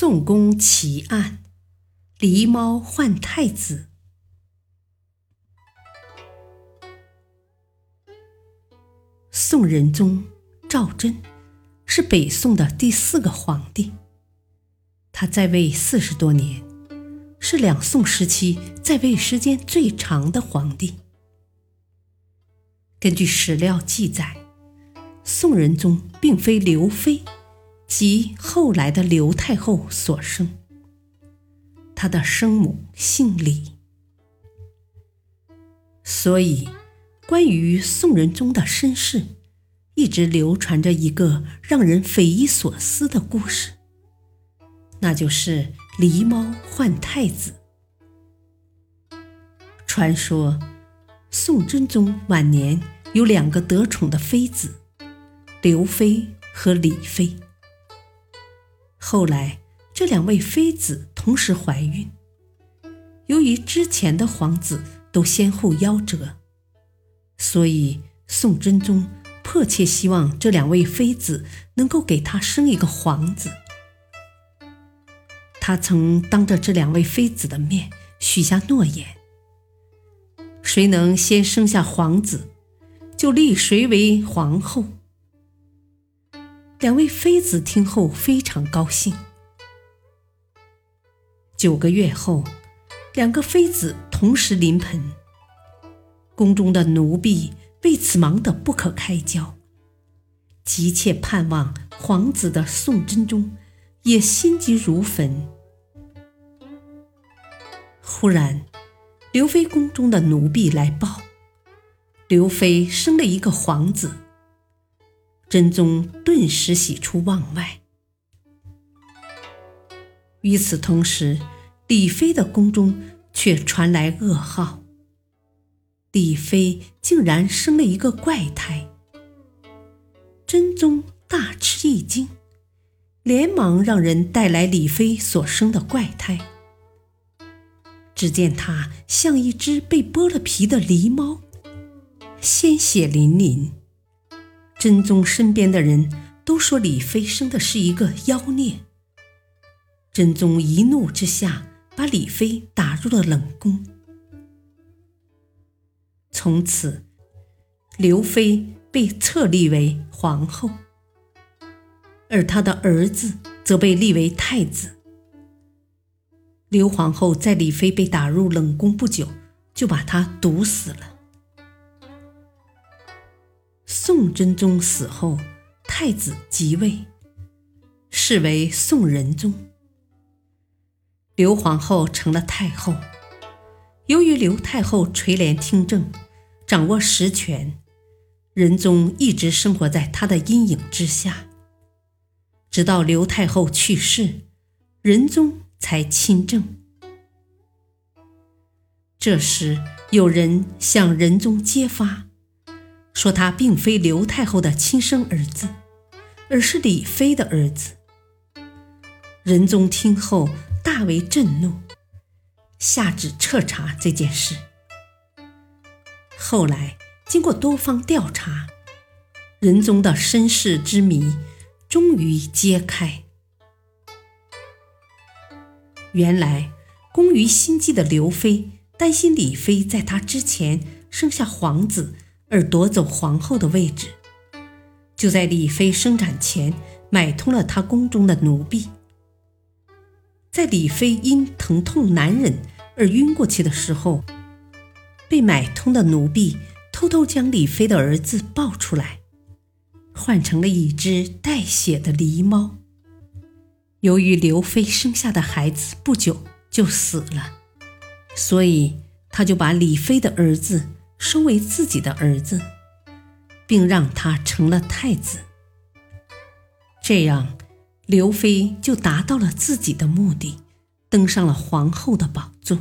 宋宫奇案：狸猫换太子。宋仁宗赵祯是北宋的第四个皇帝，他在位四十多年，是两宋时期在位时间最长的皇帝。根据史料记载，宋仁宗并非刘妃。即后来的刘太后所生，她的生母姓李，所以关于宋仁宗的身世，一直流传着一个让人匪夷所思的故事，那就是狸猫换太子。传说宋真宗晚年有两个得宠的妃子，刘妃和李妃。后来，这两位妃子同时怀孕。由于之前的皇子都先后夭折，所以宋真宗迫切希望这两位妃子能够给他生一个皇子。他曾当着这两位妃子的面许下诺言：谁能先生下皇子，就立谁为皇后。两位妃子听后非常高兴。九个月后，两个妃子同时临盆，宫中的奴婢为此忙得不可开交。急切盼望皇子的宋真宗也心急如焚。忽然，刘妃宫中的奴婢来报，刘妃生了一个皇子。真宗顿时喜出望外。与此同时，李妃的宫中却传来噩耗：李妃竟然生了一个怪胎。真宗大吃一惊，连忙让人带来李妃所生的怪胎。只见它像一只被剥了皮的狸猫，鲜血淋淋。真宗身边的人都说李妃生的是一个妖孽。真宗一怒之下，把李妃打入了冷宫。从此，刘妃被册立为皇后，而她的儿子则被立为太子。刘皇后在李妃被打入冷宫不久，就把她毒死了。宋真宗死后，太子即位，是为宋仁宗。刘皇后成了太后。由于刘太后垂帘听政，掌握实权，仁宗一直生活在她的阴影之下。直到刘太后去世，仁宗才亲政。这时，有人向仁宗揭发。说他并非刘太后的亲生儿子，而是李妃的儿子。仁宗听后大为震怒，下旨彻查这件事。后来经过多方调查，仁宗的身世之谜终于揭开。原来，工于心计的刘妃担心李妃在她之前生下皇子。而夺走皇后的位置，就在李妃生产前买通了她宫中的奴婢。在李妃因疼痛难忍而晕过去的时候，被买通的奴婢偷偷将李妃的儿子抱出来，换成了一只带血的狸猫。由于刘妃生下的孩子不久就死了，所以他就把李妃的儿子。收为自己的儿子，并让他成了太子。这样，刘妃就达到了自己的目的，登上了皇后的宝座。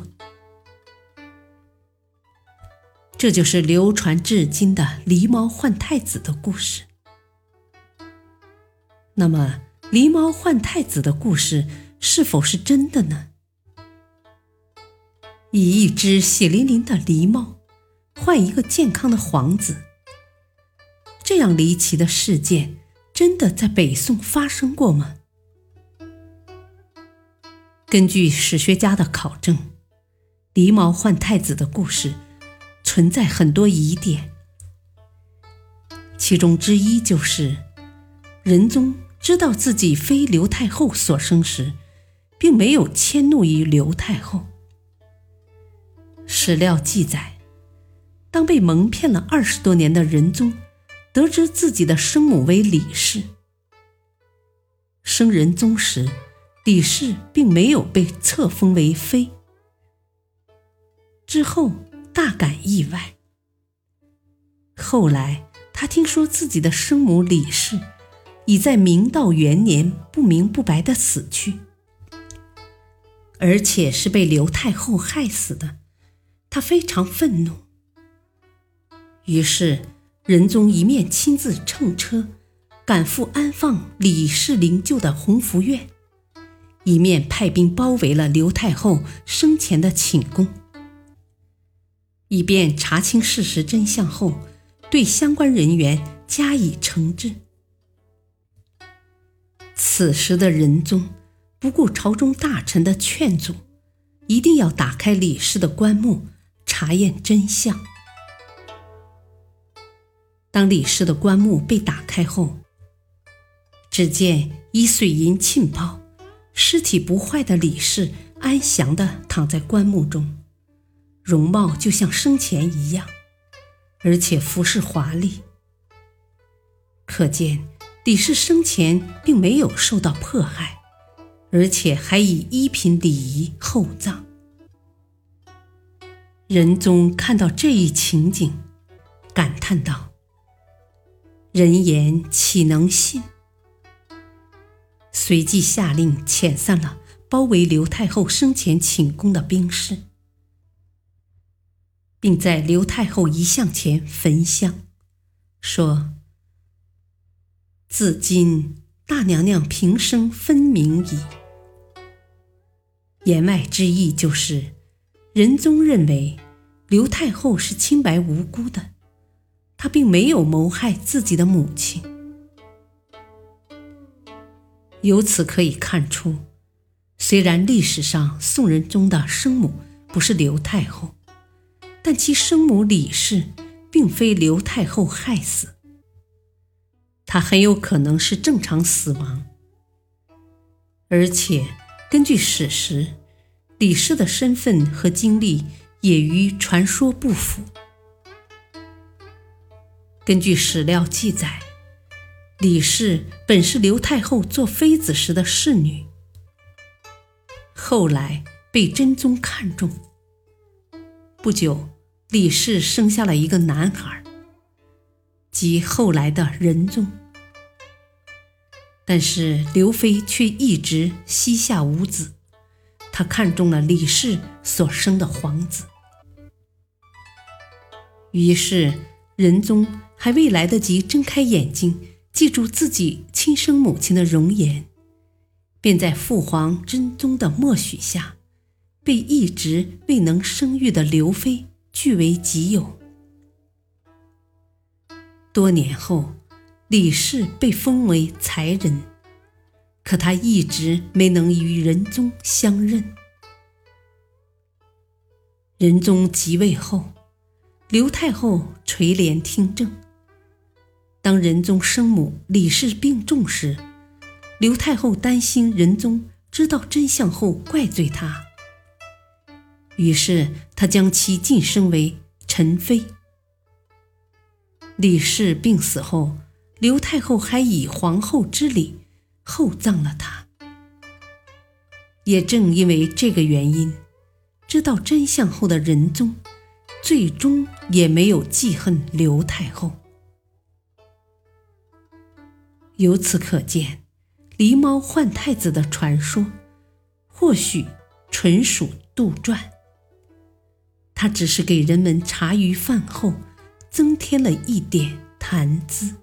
这就是流传至今的狸猫换太子的故事。那么，狸猫换太子的故事是否是真的呢？以一只血淋淋的狸猫换一个健康的皇子，这样离奇的事件真的在北宋发生过吗？根据史学家的考证，狸猫换太子的故事。存在很多疑点，其中之一就是仁宗知道自己非刘太后所生时，并没有迁怒于刘太后。史料记载，当被蒙骗了二十多年的仁宗得知自己的生母为李氏，生仁宗时，李氏并没有被册封为妃，之后。大感意外。后来，他听说自己的生母李氏已在明道元年不明不白的死去，而且是被刘太后害死的，他非常愤怒。于是，仁宗一面亲自乘车赶赴安放李氏灵柩的弘福院，一面派兵包围了刘太后生前的寝宫。以便查清事实真相后，对相关人员加以惩治。此时的仁宗不顾朝中大臣的劝阻，一定要打开李氏的棺木，查验真相。当李氏的棺木被打开后，只见一水银浸泡、尸体不坏的李氏安详地躺在棺木中。容貌就像生前一样，而且服饰华丽，可见李氏生前并没有受到迫害，而且还以一品礼仪厚葬。仁宗看到这一情景，感叹道：“人言岂能信？”随即下令遣散了包围刘太后生前寝宫的兵士。并在刘太后遗像前焚香，说：“自今大娘娘平生分明矣。”言外之意就是，仁宗认为刘太后是清白无辜的，他并没有谋害自己的母亲。由此可以看出，虽然历史上宋仁宗的生母不是刘太后。但其生母李氏并非刘太后害死，她很有可能是正常死亡。而且根据史实，李氏的身份和经历也与传说不符。根据史料记载，李氏本是刘太后做妃子时的侍女，后来被真宗看中。不久，李氏生下了一个男孩，即后来的仁宗。但是刘妃却一直膝下无子，她看中了李氏所生的皇子。于是仁宗还未来得及睁开眼睛记住自己亲生母亲的容颜，便在父皇真宗的默许下。被一直未能生育的刘妃据为己有。多年后，李氏被封为才人，可她一直没能与仁宗相认。仁宗即位后，刘太后垂帘听政。当仁宗生母李氏病重时，刘太后担心仁宗知道真相后怪罪她。于是，他将其晋升为宸妃。李氏病死后，刘太后还以皇后之礼厚葬了她。也正因为这个原因，知道真相后的仁宗，最终也没有记恨刘太后。由此可见，狸猫换太子的传说，或许纯属杜撰。它只是给人们茶余饭后增添了一点谈资。